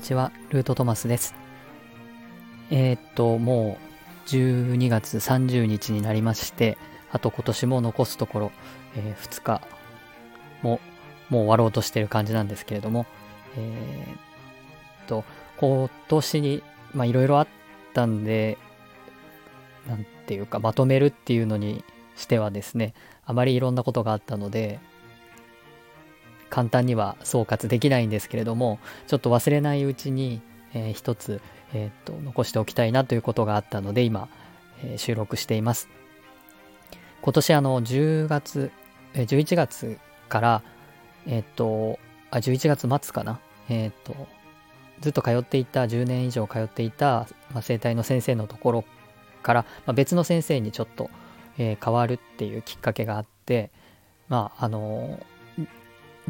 にちは、ルートトマスです。えー、っと、もう12月30日になりまして、あと今年も残すところ、えー、2日ももう終わろうとしてる感じなんですけれども、えー、っと、今年に、まあいろいろあったんで、なんていうか、まとめるっていうのにしてはですね、あまりいろんなことがあったので、簡単には総括できないんですけれども、ちょっと忘れないうちに、えー、一つ、えー、っと、残しておきたいなということがあったので、今、えー、収録しています。今年あの、10月、えー、11月から、え、っと、あ、11月末かな。え、っと、ずっと通っていた、10年以上通っていた、まあ、生態の先生のところから、まあ、別の先生にちょっと、え、変わるっていうきっかけがあって、まあ、あの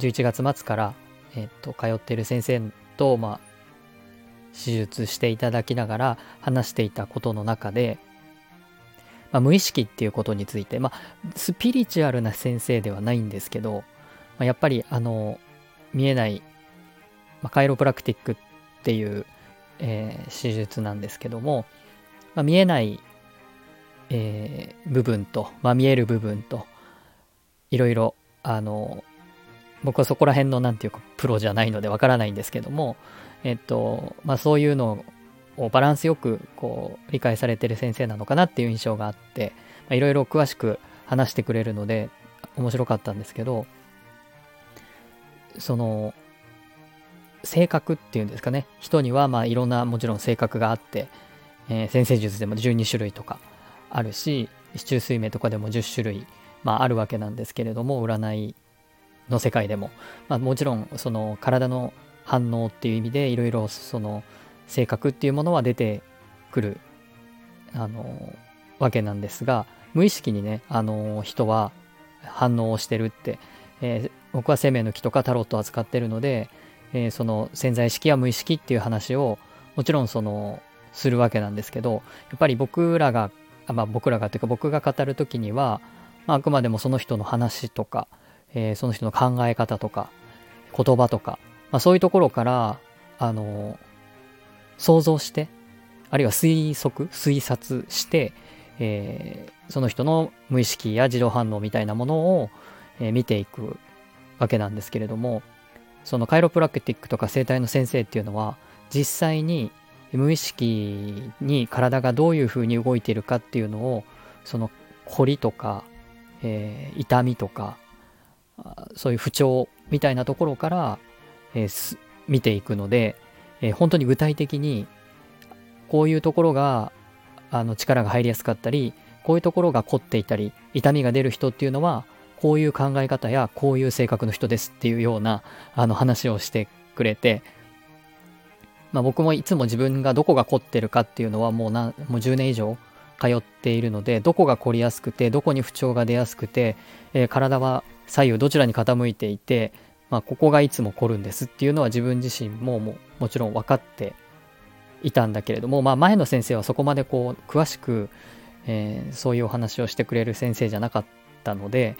11月末から、えっと、通っている先生と、まあ、手術していただきながら話していたことの中で、まあ、無意識っていうことについて、まあ、スピリチュアルな先生ではないんですけど、まあ、やっぱり、あの、見えない、まあ、カイロプラクティックっていう、えー、手術なんですけども、まあ、見えない、えー、部分と、まあ、見える部分と、いろいろ、あの、僕はそこら辺のなんていうかプロじゃないのでわからないんですけども、えっと、まあそういうのをバランスよくこう理解されてる先生なのかなっていう印象があって、いろいろ詳しく話してくれるので面白かったんですけど、その、性格っていうんですかね、人にはまあいろんなもちろん性格があって、えー、先生術でも12種類とかあるし、市中水明とかでも10種類、まあ、あるわけなんですけれども、占いの世界でも、まあ、もちろんその体の反応っていう意味でいろいろその性格っていうものは出てくるあのわけなんですが無意識にねあの人は反応をしてるって、えー、僕は生命の木とかタロットを扱ってるので、えー、その潜在意識や無意識っていう話をもちろんそのするわけなんですけどやっぱり僕らがあまあ僕らがというか僕が語る時には、まあ、あくまでもその人の話とかえー、その人の考え方とか、言葉とか、まあ、そういうところから、あのー、想像して、あるいは推測、推察して、えー、その人の無意識や自動反応みたいなものを、え、見ていくわけなんですけれども、そのカイロプラクティックとか生態の先生っていうのは、実際に無意識に体がどういうふうに動いているかっていうのを、その凝りとか、えー、痛みとか、そういう不調みたいなところから、えー、見ていくので、えー、本当に具体的にこういうところがあの力が入りやすかったりこういうところが凝っていたり痛みが出る人っていうのはこういう考え方やこういう性格の人ですっていうようなあの話をしてくれて、まあ、僕もいつも自分がどこが凝ってるかっていうのはもうなもう10年以上通っているのでどこが凝りやすくてどこに不調が出やすくて、えー、体は左右どちらに傾いていて、まあ、ここがいつも凝るんですっていうのは自分自身もももちろん分かっていたんだけれども、まあ、前の先生はそこまでこう詳しく、えー、そういうお話をしてくれる先生じゃなかったので、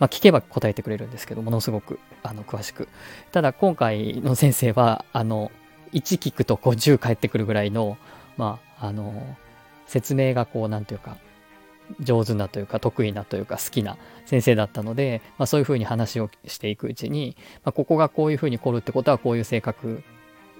まあ、聞けば答えてくれるんですけどものすごくあの詳しく。ただ今回の先生はあの1聞くとこう10返ってくるぐらいのまああの説明がこう何て言うか上手なというか得意なというか好きな先生だったので、まあ、そういうふうに話をしていくうちに、まあ、ここがこういうふうに凝るってことはこういう性格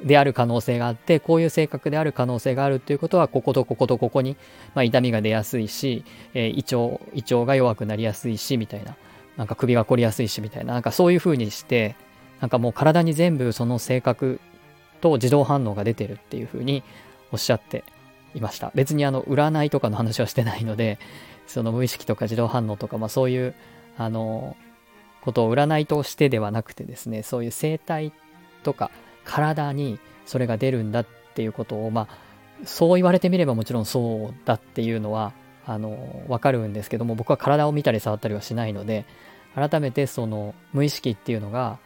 である可能性があってこういう性格である可能性があるっていうことはこことこことここに、まあ、痛みが出やすいし、えー、胃腸胃腸が弱くなりやすいしみたいななんか首が凝りやすいしみたいななんかそういうふうにしてなんかもう体に全部その性格と自動反応が出てるっていうふうにおっしゃっていました。別にあの、占いとかの話はしてないので、その無意識とか自動反応とか、まあそういう、あの、ことを占いとしてではなくてですね、そういう生態とか体にそれが出るんだっていうことを、まあ、そう言われてみればもちろんそうだっていうのは、あの、わかるんですけども、僕は体を見たり触ったりはしないので、改めてその無意識っていうのが、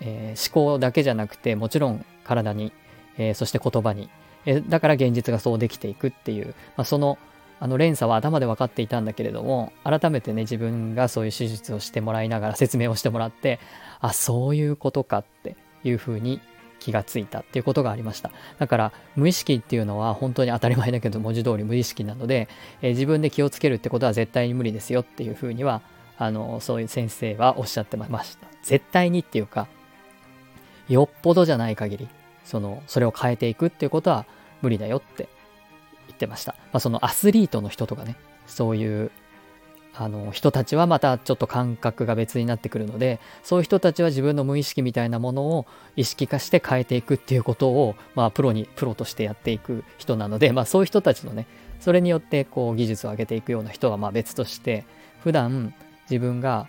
えー、思考だけじゃなくて、もちろん体に、えー、そして言葉に、えだから現実がそうできていくっていう、まあ、そのあの連鎖は頭で分かっていたんだけれども改めてね自分がそういう手術をしてもらいながら説明をしてもらってあそういうことかっていうふうに気がついたっていうことがありました。だから無意識っていうのは本当に当たり前だけど文字通り無意識なので、え、自分で気をつけるってことは絶対に無理ですよっていうふうにはあのそういう先生はおっしゃってました。絶対にっていうかよっぽどじゃない限りそのそれを変えていくっていうことは無理だよって言ってました。まあ、そのアスリートの人とかねそういうあの人たちはまたちょっと感覚が別になってくるのでそういう人たちは自分の無意識みたいなものを意識化して変えていくっていうことを、まあ、プロにプロとしてやっていく人なので、まあ、そういう人たちのねそれによってこう技術を上げていくような人はまあ別として普段自分が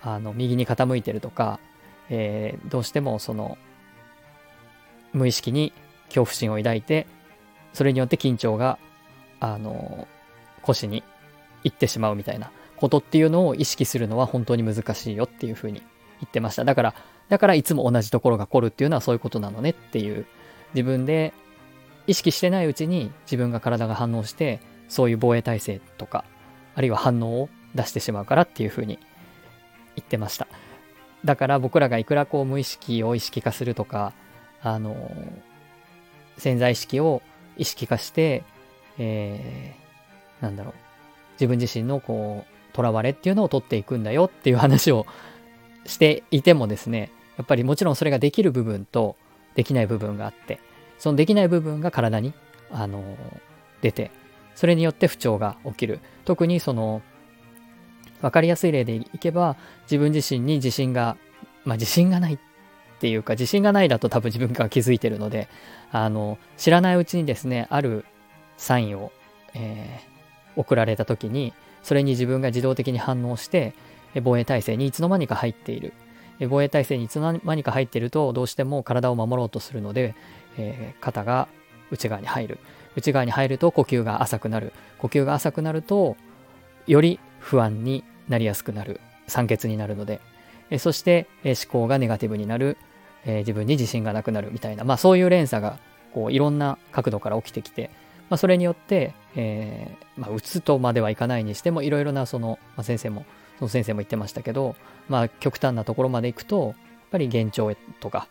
あの右に傾いてるとか、えー、どうしてもその無意識に恐怖心を抱いてそれによって緊張があの腰に行ってしまうみたいなことっていうのを意識するのは本当に難しいよっていうふうに言ってました。だから、だからいつも同じところが来るっていうのはそういうことなのねっていう、自分で意識してないうちに自分が体が反応して、そういう防衛体制とか、あるいは反応を出してしまうからっていうふうに言ってました。だから僕らがいくらこう無意識を意識化するとか、あの、潜在意識を意識化して、えー、なんだろう、自分自身のこう、囚われっていうのを取っていくんだよっていう話をしていてもですね、やっぱりもちろんそれができる部分とできない部分があって、そのできない部分が体に、あの、出て、それによって不調が起きる。特にその、わかりやすい例でいけば、自分自身に自信が、まあ自信がないっっていうか、自信がないだと多分自分が気づいてるので、あの、知らないうちにですね、あるサインを、えー、送られた時にそれに自分が自動的に反応して防衛体制にいつの間にか入っている。防衛体制にいつの間にか入っているとどうしても体を守ろうとするので、えー、肩が内側に入る。内側に入ると呼吸が浅くなる。呼吸が浅くなるとより不安になりやすくなる。酸欠になるので、え、そして、え、思考がネガティブになる、え自分に自信がなくなるみたいな、まあ、そういう連鎖がこういろんな角度から起きてきてまあ、それによって、えー、まあ、うつとまではいかないにしても、いろいろなその、まあ、先生も、その先生も言ってましたけど、まあ、極端なところまで行くと、やっぱり幻聴とか、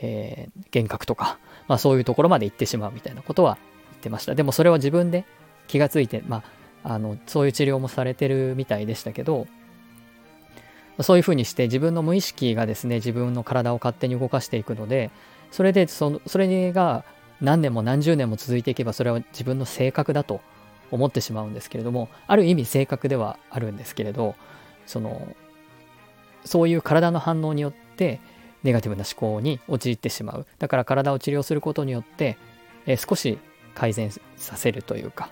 えー、幻覚とか、まあ、そういうところまで行ってしまうみたいなことは言ってました。でもそれは自分で気がついて、まあ、あの、そういう治療もされてるみたいでしたけど、そういうふうにして自分の無意識がですね、自分の体を勝手に動かしていくので、それでその、それが何年も何十年も続いていけばそれは自分の性格だと思ってしまうんですけれどもある意味性格ではあるんですけれどそのそういう体の反応によってネガティブな思考に陥ってしまう。だから体を治療することによって、え少し改善させるというか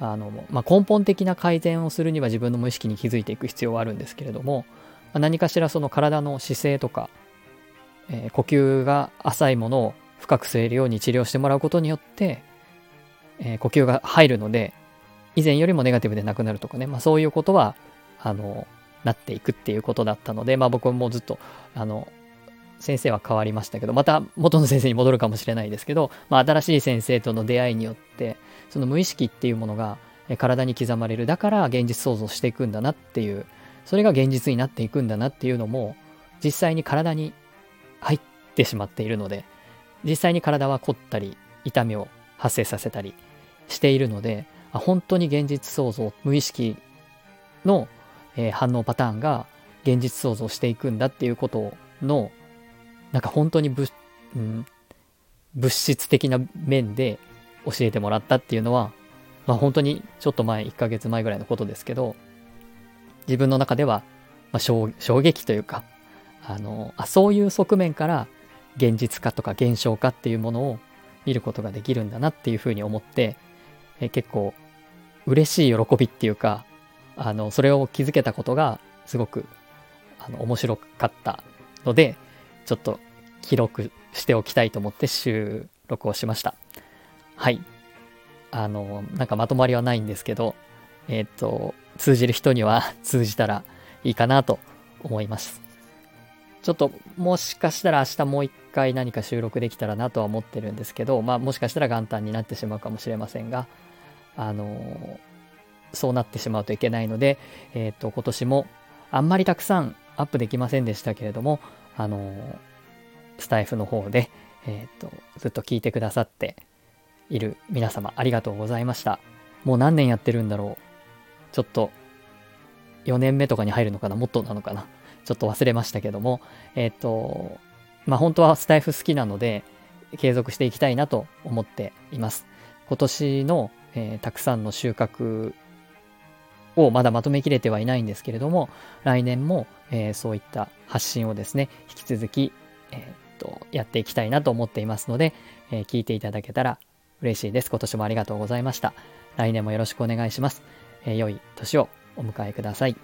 あの、まあ、根本的な改善をするには自分の無意識に気づいていく必要はあるんですけれども、何かしらその体の姿勢とか、えー、呼吸が浅いものを深く吸えるように治療してもらうことによって、えー、呼吸が入るので、以前よりもネガティブでなくなるとかね、まあそういうことは、あの、なっていくっていうことだったので、まあ僕もずっと、あの、先生は変わりましたけど、また元の先生に戻るかもしれないですけど、まあ新しい先生との出会いによって、その無意識っていうものが体に刻まれる。だから現実創造していくんだなっていう、それが現実になっていくんだなっていうのも、実際に体に入ってしまっているので、実際に体は凝ったり痛みを発生させたりしているのであ本当に現実創造無意識の、えー、反応パターンが現実創造していくんだっていうことのなんか本当に物,、うん、物質的な面で教えてもらったっていうのは、まあ、本当にちょっと前1ヶ月前ぐらいのことですけど自分の中では、まあ、衝撃というかあのあそういう側面から現実化とか現象化っていうものを見ることができるんだなっていうふうに思って、え結構嬉しい喜びっていうか、あの、それを気づけたことがすごくあの面白かったので、ちょっと記録しておきたいと思って収録をしました。はい。あの、なんかまとまりはないんですけど、えっ、と、通じる人には通じたらいいかなと思います。ちょっともしかしたら明日もう一回何か収録できたらなとは思ってるんですけど、まあもしかしたら元旦になってしまうかもしれませんが、あの、そうなってしまうといけないので、えっ、ー、と、今年もあんまりたくさんアップできませんでしたけれども、あの、スタイフの方で、えっ、と、ずっと聞いてくださっている皆様ありがとうございました。もう何年やってるんだろう。ちょっと、4年目とかに入るのかなもっとなのかなちょっと忘れましたけども、えっ、と、まあ本当はスタイフ好きなので、継続していきたいなと思っています。今年の、えー、たくさんの収穫をまだまとめきれてはいないんですけれども、来年も、えー、そういった発信をですね、引き続き、えー、っと、やっていきたいなと思っていますので、え、聞いていただけたら嬉しいです。今年もありがとうございました。来年もよろしくお願いします。良い年をお迎えください。